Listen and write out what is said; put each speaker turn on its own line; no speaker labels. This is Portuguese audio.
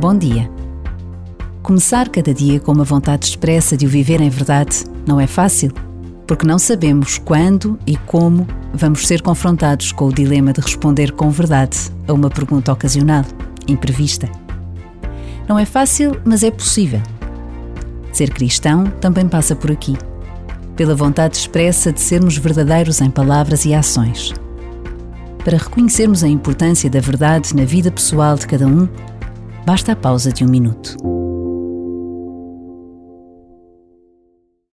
Bom dia. Começar cada dia com uma vontade expressa de o viver em verdade não é fácil, porque não sabemos quando e como vamos ser confrontados com o dilema de responder com verdade a uma pergunta ocasional, imprevista. Não é fácil, mas é possível. Ser cristão também passa por aqui, pela vontade expressa de sermos verdadeiros em palavras e ações. Para reconhecermos a importância da verdade na vida pessoal de cada um, basta a pausa de um minuto.